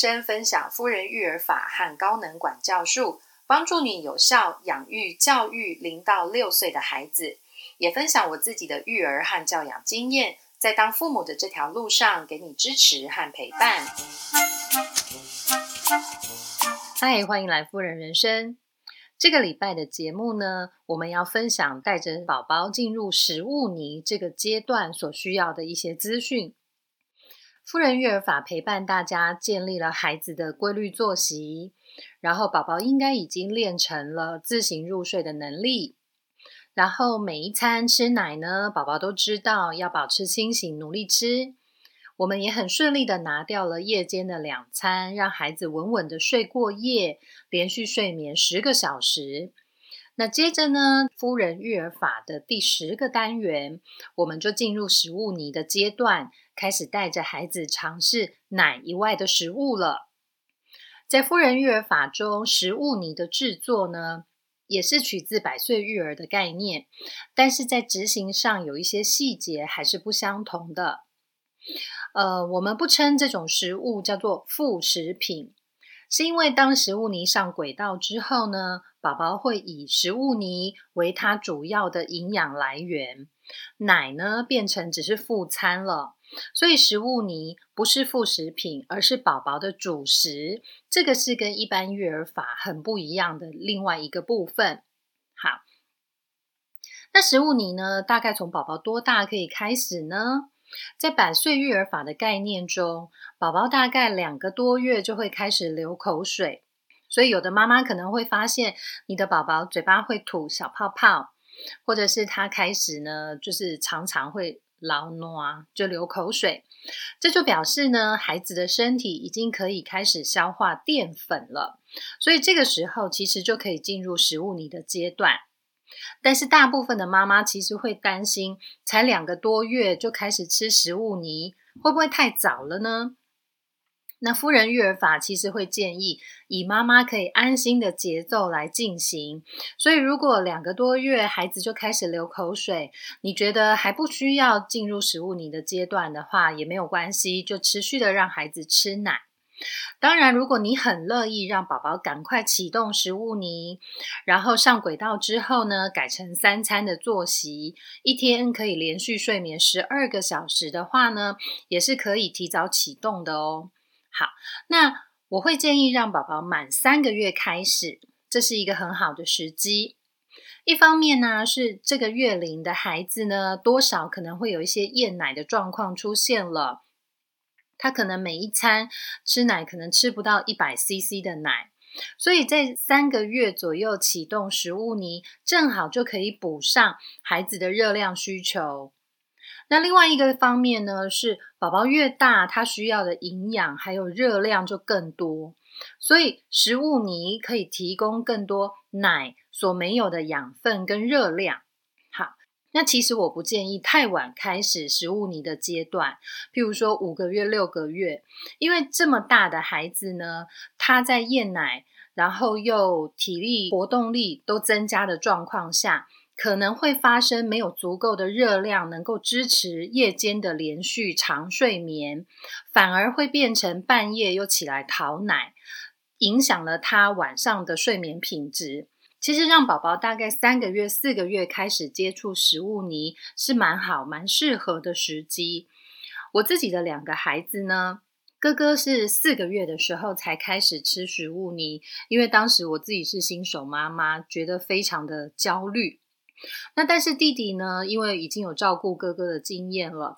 生分享夫人育儿法和高能管教术，帮助你有效养育教育零到六岁的孩子，也分享我自己的育儿和教养经验，在当父母的这条路上给你支持和陪伴。嗨，欢迎来夫人人生。这个礼拜的节目呢，我们要分享带着宝宝进入食物泥这个阶段所需要的一些资讯。夫人育儿法陪伴大家建立了孩子的规律作息，然后宝宝应该已经练成了自行入睡的能力。然后每一餐吃奶呢，宝宝都知道要保持清醒，努力吃。我们也很顺利的拿掉了夜间的两餐，让孩子稳稳的睡过夜，连续睡眠十个小时。那接着呢，夫人育儿法的第十个单元，我们就进入食物泥的阶段，开始带着孩子尝试奶以外的食物了。在夫人育儿法中，食物泥的制作呢，也是取自百岁育儿的概念，但是在执行上有一些细节还是不相同的。呃，我们不称这种食物叫做副食品。是因为当食物泥上轨道之后呢，宝宝会以食物泥为它主要的营养来源，奶呢变成只是副餐了。所以食物泥不是副食品，而是宝宝的主食。这个是跟一般育儿法很不一样的另外一个部分。好，那食物泥呢，大概从宝宝多大可以开始呢？在百岁育儿法的概念中，宝宝大概两个多月就会开始流口水，所以有的妈妈可能会发现你的宝宝嘴巴会吐小泡泡，或者是他开始呢，就是常常会老暖就流口水，这就表示呢，孩子的身体已经可以开始消化淀粉了，所以这个时候其实就可以进入食物泥的阶段。但是大部分的妈妈其实会担心，才两个多月就开始吃食物泥，会不会太早了呢？那夫人育儿法其实会建议以妈妈可以安心的节奏来进行。所以如果两个多月孩子就开始流口水，你觉得还不需要进入食物泥的阶段的话，也没有关系，就持续的让孩子吃奶。当然，如果你很乐意让宝宝赶快启动食物泥，然后上轨道之后呢，改成三餐的作息，一天可以连续睡眠十二个小时的话呢，也是可以提早启动的哦。好，那我会建议让宝宝满三个月开始，这是一个很好的时机。一方面呢，是这个月龄的孩子呢，多少可能会有一些厌奶的状况出现了。他可能每一餐吃奶，可能吃不到一百 CC 的奶，所以在三个月左右启动食物泥，正好就可以补上孩子的热量需求。那另外一个方面呢，是宝宝越大，他需要的营养还有热量就更多，所以食物泥可以提供更多奶所没有的养分跟热量。好那其实我不建议太晚开始食物泥的阶段，譬如说五个月、六个月，因为这么大的孩子呢，他在厌奶，然后又体力活动力都增加的状况下，可能会发生没有足够的热量能够支持夜间的连续长睡眠，反而会变成半夜又起来讨奶，影响了他晚上的睡眠品质。其实让宝宝大概三个月、四个月开始接触食物泥是蛮好、蛮适合的时机。我自己的两个孩子呢，哥哥是四个月的时候才开始吃食物泥，因为当时我自己是新手妈妈，觉得非常的焦虑。那但是弟弟呢，因为已经有照顾哥哥的经验了，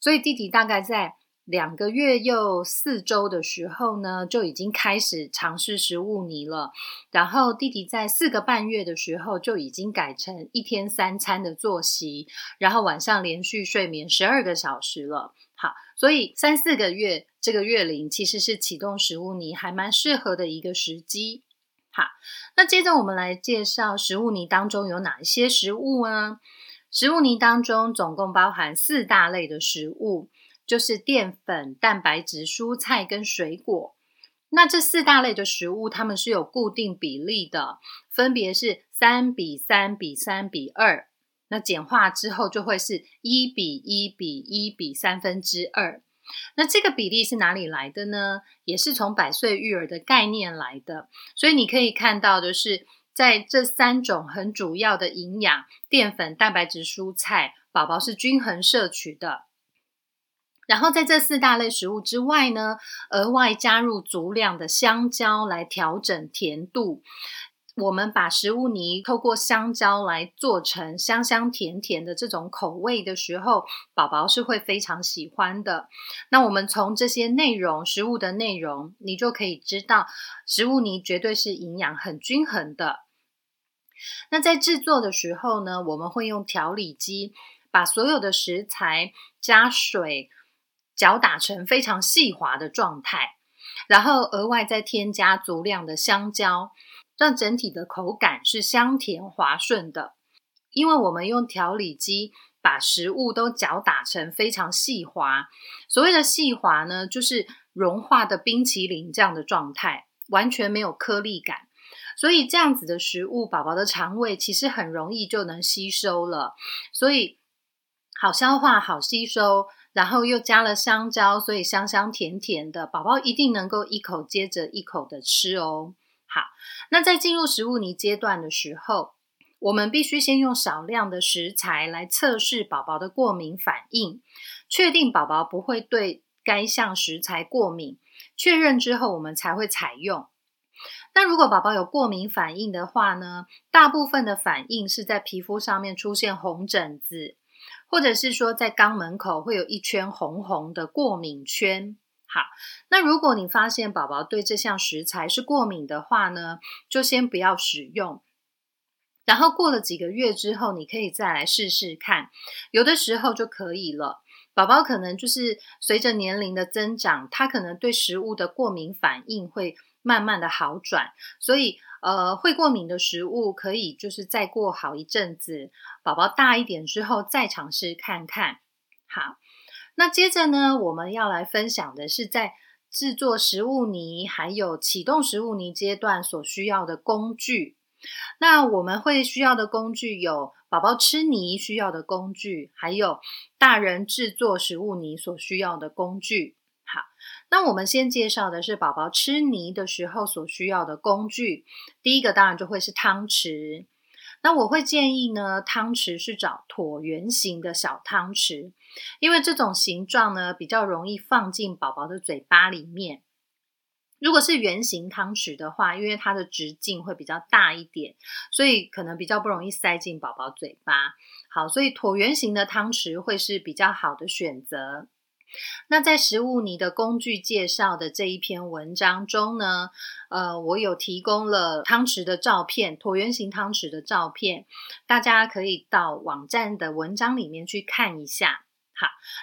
所以弟弟大概在。两个月又四周的时候呢，就已经开始尝试食物泥了。然后弟弟在四个半月的时候就已经改成一天三餐的作息，然后晚上连续睡眠十二个小时了。好，所以三四个月这个月龄其实是启动食物泥还蛮适合的一个时机。好，那接着我们来介绍食物泥当中有哪一些食物呢？食物泥当中总共包含四大类的食物。就是淀粉、蛋白质、蔬菜跟水果。那这四大类的食物，它们是有固定比例的，分别是三比三比三比二。那简化之后就会是一比一比一比三分之二。那这个比例是哪里来的呢？也是从百岁育儿的概念来的。所以你可以看到的是，在这三种很主要的营养——淀粉、蛋白质、蔬菜，宝宝是均衡摄取的。然后在这四大类食物之外呢，额外加入足量的香蕉来调整甜度。我们把食物泥透过香蕉来做成香香甜甜的这种口味的时候，宝宝是会非常喜欢的。那我们从这些内容，食物的内容，你就可以知道，食物泥绝对是营养很均衡的。那在制作的时候呢，我们会用调理机把所有的食材加水搅打成非常细滑的状态，然后额外再添加足量的香蕉。让整体的口感是香甜滑顺的，因为我们用调理机把食物都搅打成非常细滑。所谓的细滑呢，就是融化的冰淇淋这样的状态，完全没有颗粒感。所以这样子的食物，宝宝的肠胃其实很容易就能吸收了。所以好消化、好吸收，然后又加了香蕉，所以香香甜甜的，宝宝一定能够一口接着一口的吃哦。好，那在进入食物泥阶段的时候，我们必须先用少量的食材来测试宝宝的过敏反应，确定宝宝不会对该项食材过敏。确认之后，我们才会采用。那如果宝宝有过敏反应的话呢？大部分的反应是在皮肤上面出现红疹子，或者是说在肛门口会有一圈红红的过敏圈。好，那如果你发现宝宝对这项食材是过敏的话呢，就先不要使用。然后过了几个月之后，你可以再来试试看，有的时候就可以了。宝宝可能就是随着年龄的增长，他可能对食物的过敏反应会慢慢的好转，所以呃，会过敏的食物可以就是再过好一阵子，宝宝大一点之后再尝试看看。好。那接着呢，我们要来分享的是在制作食物泥还有启动食物泥阶段所需要的工具。那我们会需要的工具有宝宝吃泥需要的工具，还有大人制作食物泥所需要的工具。好，那我们先介绍的是宝宝吃泥的时候所需要的工具。第一个当然就会是汤匙。那我会建议呢，汤匙是找椭圆形的小汤匙。因为这种形状呢，比较容易放进宝宝的嘴巴里面。如果是圆形汤匙的话，因为它的直径会比较大一点，所以可能比较不容易塞进宝宝嘴巴。好，所以椭圆形的汤匙会是比较好的选择。那在食物泥的工具介绍的这一篇文章中呢，呃，我有提供了汤匙的照片，椭圆形汤匙的照片，大家可以到网站的文章里面去看一下。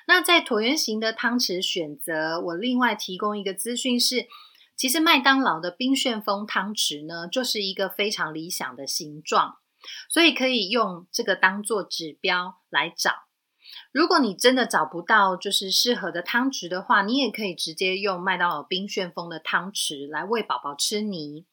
那在椭圆形的汤匙选择，我另外提供一个资讯是，其实麦当劳的冰旋风汤匙呢，就是一个非常理想的形状，所以可以用这个当做指标来找。如果你真的找不到就是适合的汤匙的话，你也可以直接用麦当劳冰旋风的汤匙来喂宝宝吃泥。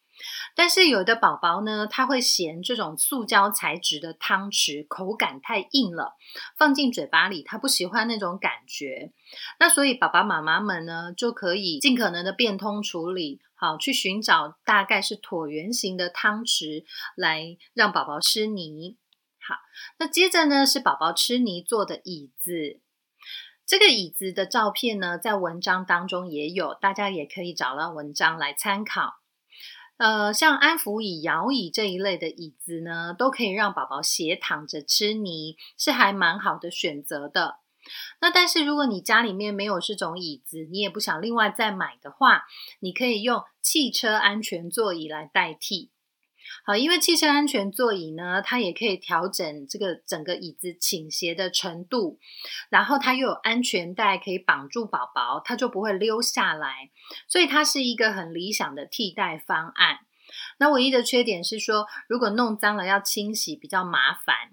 但是有的宝宝呢，他会嫌这种塑胶材质的汤匙口感太硬了，放进嘴巴里他不喜欢那种感觉。那所以爸爸妈妈们呢，就可以尽可能的变通处理，好去寻找大概是椭圆形的汤匙来让宝宝吃泥。好，那接着呢是宝宝吃泥做的椅子，这个椅子的照片呢在文章当中也有，大家也可以找到文章来参考。呃，像安抚椅、摇椅这一类的椅子呢，都可以让宝宝斜躺着吃泥，是还蛮好的选择的。那但是如果你家里面没有这种椅子，你也不想另外再买的话，你可以用汽车安全座椅来代替。好，因为汽车安全座椅呢，它也可以调整这个整个椅子倾斜的程度，然后它又有安全带可以绑住宝宝，它就不会溜下来，所以它是一个很理想的替代方案。那唯一的缺点是说，如果弄脏了要清洗比较麻烦。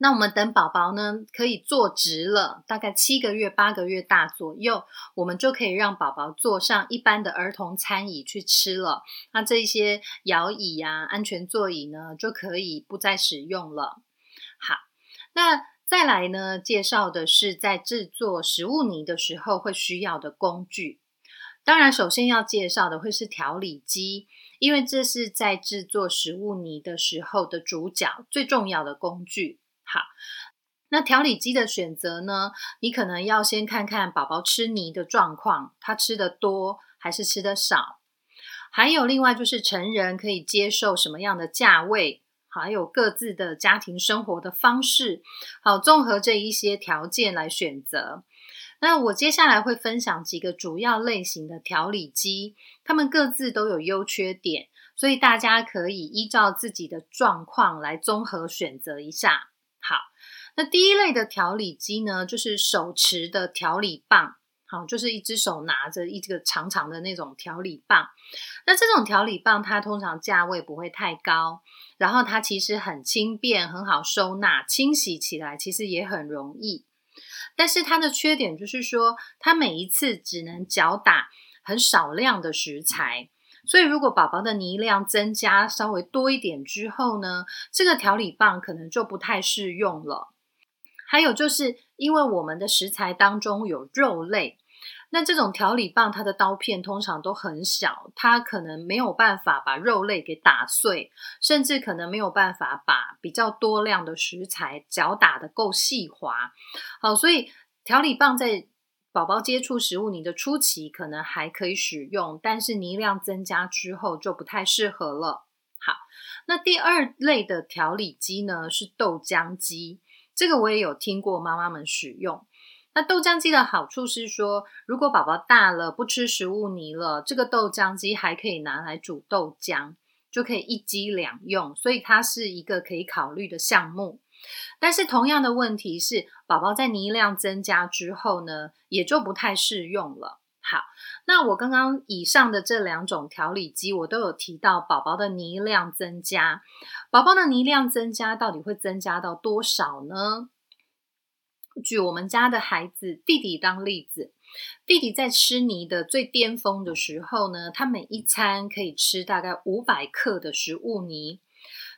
那我们等宝宝呢可以坐直了，大概七个月、八个月大左右，我们就可以让宝宝坐上一般的儿童餐椅去吃了。那这些摇椅呀、安全座椅呢，就可以不再使用了。好，那再来呢，介绍的是在制作食物泥的时候会需要的工具。当然，首先要介绍的会是调理机，因为这是在制作食物泥的时候的主角，最重要的工具。好，那调理机的选择呢，你可能要先看看宝宝吃泥的状况，他吃的多还是吃的少，还有另外就是成人可以接受什么样的价位。还有各自的家庭生活的方式，好，综合这一些条件来选择。那我接下来会分享几个主要类型的调理机，它们各自都有优缺点，所以大家可以依照自己的状况来综合选择一下。好，那第一类的调理机呢，就是手持的调理棒。好，就是一只手拿着一个长长的那种调理棒。那这种调理棒，它通常价位不会太高，然后它其实很轻便，很好收纳，清洗起来其实也很容易。但是它的缺点就是说，它每一次只能搅打很少量的食材，所以如果宝宝的泥量增加稍微多一点之后呢，这个调理棒可能就不太适用了。还有就是因为我们的食材当中有肉类，那这种调理棒它的刀片通常都很小，它可能没有办法把肉类给打碎，甚至可能没有办法把比较多量的食材搅打的够细滑。好，所以调理棒在宝宝接触食物泥的初期可能还可以使用，但是泥量增加之后就不太适合了。好，那第二类的调理机呢是豆浆机。这个我也有听过妈妈们使用。那豆浆机的好处是说，如果宝宝大了不吃食物泥了，这个豆浆机还可以拿来煮豆浆，就可以一机两用，所以它是一个可以考虑的项目。但是同样的问题是，宝宝在泥量增加之后呢，也就不太适用了。好，那我刚刚以上的这两种调理机，我都有提到宝宝的泥量增加。宝宝的泥量增加到底会增加到多少呢？举我们家的孩子弟弟当例子，弟弟在吃泥的最巅峰的时候呢，他每一餐可以吃大概五百克的食物泥。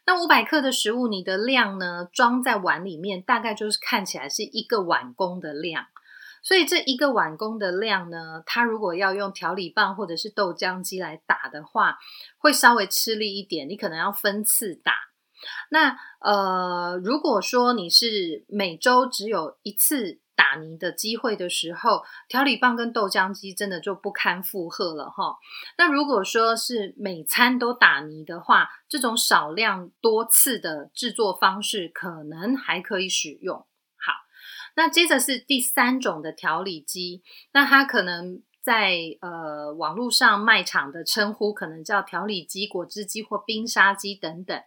那五百克的食物泥的量呢，装在碗里面，大概就是看起来是一个碗公的量。所以这一个碗公的量呢，他如果要用调理棒或者是豆浆机来打的话，会稍微吃力一点。你可能要分次打。那呃，如果说你是每周只有一次打泥的机会的时候，调理棒跟豆浆机真的就不堪负荷了哈。那如果说是每餐都打泥的话，这种少量多次的制作方式可能还可以使用。好那接着是第三种的调理机，那它可能在呃网络上卖场的称呼可能叫调理机、果汁机或冰沙机等等。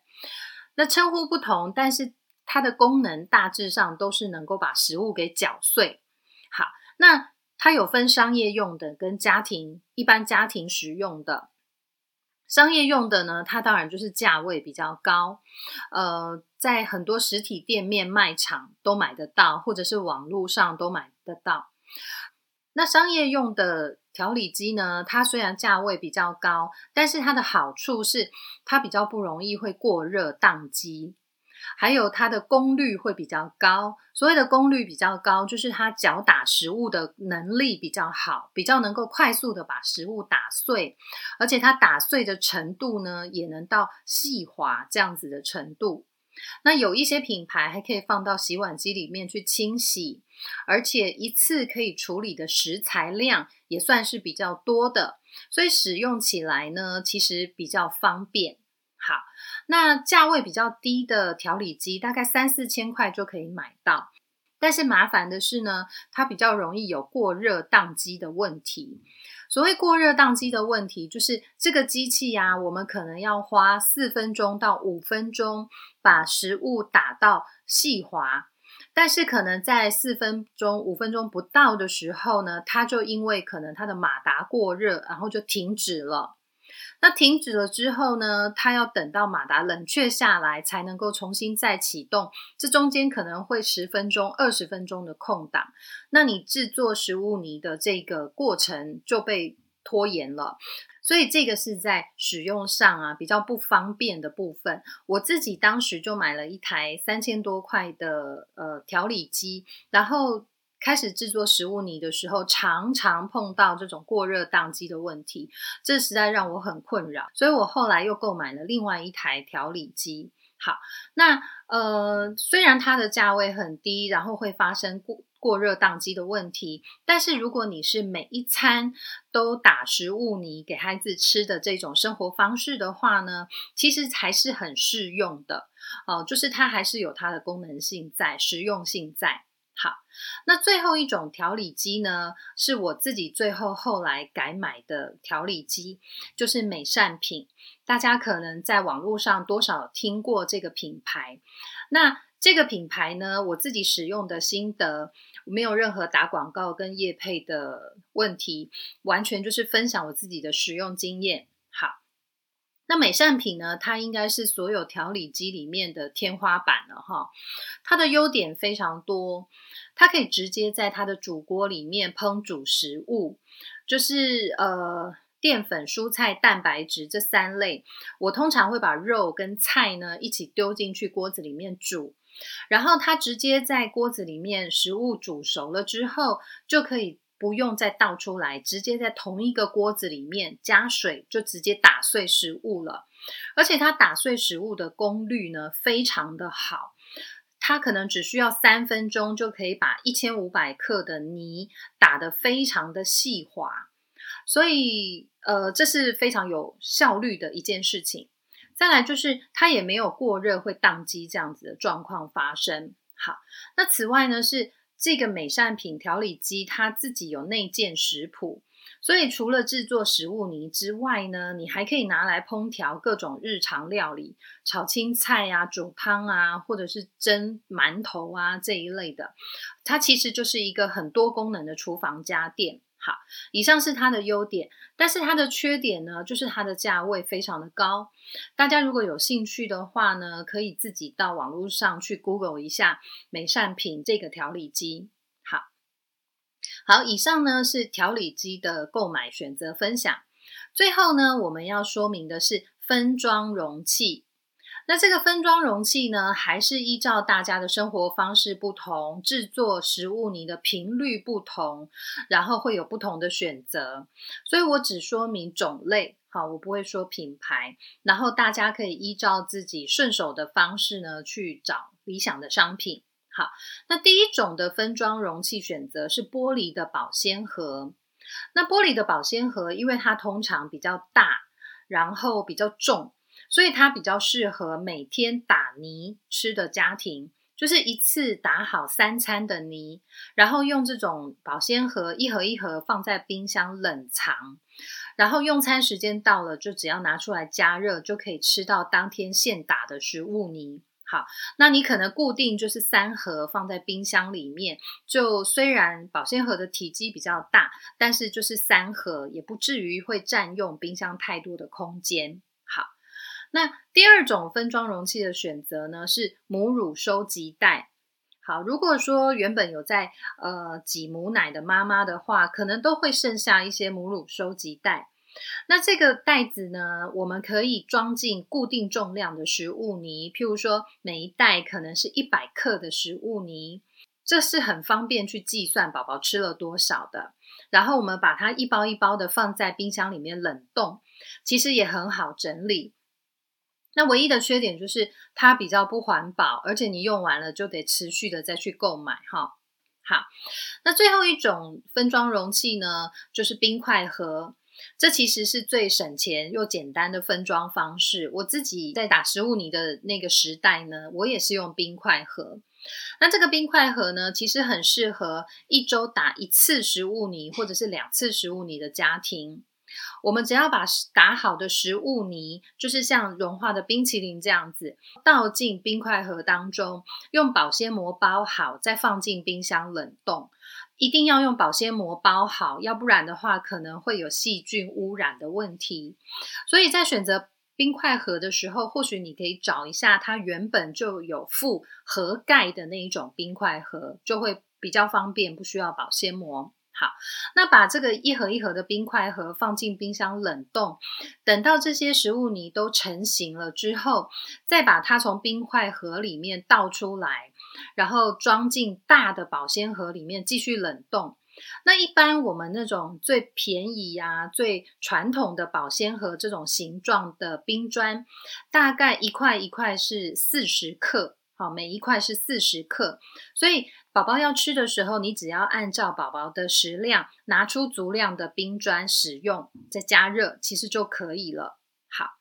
那称呼不同，但是它的功能大致上都是能够把食物给搅碎。好，那它有分商业用的跟家庭一般家庭使用的。商业用的呢，它当然就是价位比较高，呃，在很多实体店面、卖场都买得到，或者是网络上都买得到。那商业用的调理机呢，它虽然价位比较高，但是它的好处是它比较不容易会过热宕机。还有它的功率会比较高，所谓的功率比较高，就是它搅打食物的能力比较好，比较能够快速的把食物打碎，而且它打碎的程度呢，也能到细滑这样子的程度。那有一些品牌还可以放到洗碗机里面去清洗，而且一次可以处理的食材量也算是比较多的，所以使用起来呢，其实比较方便。好，那价位比较低的调理机，大概三四千块就可以买到。但是麻烦的是呢，它比较容易有过热宕机的问题。所谓过热宕机的问题，就是这个机器呀，我们可能要花四分钟到五分钟把食物打到细滑，但是可能在四分钟、五分钟不到的时候呢，它就因为可能它的马达过热，然后就停止了。那停止了之后呢？它要等到马达冷却下来，才能够重新再启动。这中间可能会十分钟、二十分钟的空档。那你制作食物泥的这个过程就被拖延了。所以这个是在使用上啊比较不方便的部分。我自己当时就买了一台三千多块的呃调理机，然后开始制作食物泥的时候，常常碰到这种过热宕机的问题，这实在让我很困扰。所以我后来又购买了另外一台调理机。好，那呃虽然它的价位很低，然后会发生过。过热宕机的问题，但是如果你是每一餐都打食物泥给孩子吃的这种生活方式的话呢，其实还是很适用的哦，就是它还是有它的功能性在，实用性在。好，那最后一种调理机呢，是我自己最后后来改买的调理机，就是美善品。大家可能在网络上多少听过这个品牌，那。这个品牌呢，我自己使用的心得没有任何打广告跟业配的问题，完全就是分享我自己的使用经验。好，那美善品呢，它应该是所有调理机里面的天花板了哈。它的优点非常多，它可以直接在它的煮锅里面烹煮食物，就是呃。淀粉、蔬菜、蛋白质这三类，我通常会把肉跟菜呢一起丢进去锅子里面煮，然后它直接在锅子里面食物煮熟了之后，就可以不用再倒出来，直接在同一个锅子里面加水，就直接打碎食物了。而且它打碎食物的功率呢非常的好，它可能只需要三分钟就可以把一千五百克的泥打得非常的细滑。所以，呃，这是非常有效率的一件事情。再来就是它也没有过热会宕机这样子的状况发生。好，那此外呢，是这个美善品调理机它自己有内建食谱，所以除了制作食物泥之外呢，你还可以拿来烹调各种日常料理，炒青菜啊、煮汤啊，或者是蒸馒头啊这一类的。它其实就是一个很多功能的厨房家电。好，以上是它的优点，但是它的缺点呢，就是它的价位非常的高。大家如果有兴趣的话呢，可以自己到网络上去 Google 一下美善品这个调理机。好，好，以上呢是调理机的购买选择分享。最后呢，我们要说明的是分装容器。那这个分装容器呢，还是依照大家的生活方式不同，制作食物泥的频率不同，然后会有不同的选择。所以我只说明种类，好，我不会说品牌。然后大家可以依照自己顺手的方式呢，去找理想的商品。好，那第一种的分装容器选择是玻璃的保鲜盒。那玻璃的保鲜盒，因为它通常比较大，然后比较重。所以它比较适合每天打泥吃的家庭，就是一次打好三餐的泥，然后用这种保鲜盒一盒一盒放在冰箱冷藏，然后用餐时间到了，就只要拿出来加热，就可以吃到当天现打的食物泥。好，那你可能固定就是三盒放在冰箱里面，就虽然保鲜盒的体积比较大，但是就是三盒也不至于会占用冰箱太多的空间。那第二种分装容器的选择呢，是母乳收集袋。好，如果说原本有在呃挤母奶的妈妈的话，可能都会剩下一些母乳收集袋。那这个袋子呢，我们可以装进固定重量的食物泥，譬如说每一袋可能是一百克的食物泥，这是很方便去计算宝宝吃了多少的。然后我们把它一包一包的放在冰箱里面冷冻，其实也很好整理。那唯一的缺点就是它比较不环保，而且你用完了就得持续的再去购买哈。好，那最后一种分装容器呢，就是冰块盒。这其实是最省钱又简单的分装方式。我自己在打食物泥的那个时代呢，我也是用冰块盒。那这个冰块盒呢，其实很适合一周打一次食物泥或者是两次食物泥的家庭。我们只要把打好的食物泥，就是像融化的冰淇淋这样子，倒进冰块盒当中，用保鲜膜包好，再放进冰箱冷冻。一定要用保鲜膜包好，要不然的话可能会有细菌污染的问题。所以在选择冰块盒的时候，或许你可以找一下它原本就有附盒盖的那一种冰块盒，就会比较方便，不需要保鲜膜。好，那把这个一盒一盒的冰块盒放进冰箱冷冻，等到这些食物泥都成型了之后，再把它从冰块盒里面倒出来，然后装进大的保鲜盒里面继续冷冻。那一般我们那种最便宜呀、最传统的保鲜盒这种形状的冰砖，大概一块一块是四十克，好，每一块是四十克，所以。宝宝要吃的时候，你只要按照宝宝的食量拿出足量的冰砖使用，再加热，其实就可以了。好，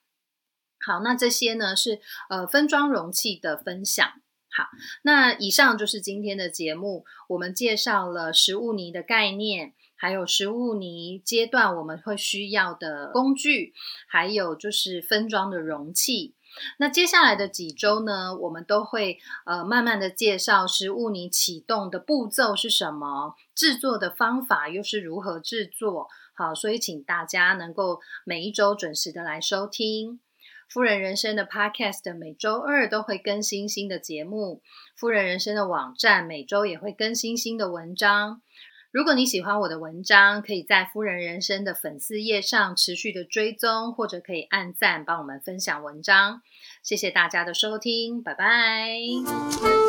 好，那这些呢是呃分装容器的分享。好，那以上就是今天的节目，我们介绍了食物泥的概念，还有食物泥阶段我们会需要的工具，还有就是分装的容器。那接下来的几周呢，我们都会呃慢慢的介绍食物泥启动的步骤是什么，制作的方法又是如何制作。好，所以请大家能够每一周准时的来收听夫人人生的 Podcast，每周二都会更新新的节目。夫人人生的网站每周也会更新新的文章。如果你喜欢我的文章，可以在夫人人生的粉丝页上持续的追踪，或者可以按赞帮我们分享文章。谢谢大家的收听，拜拜。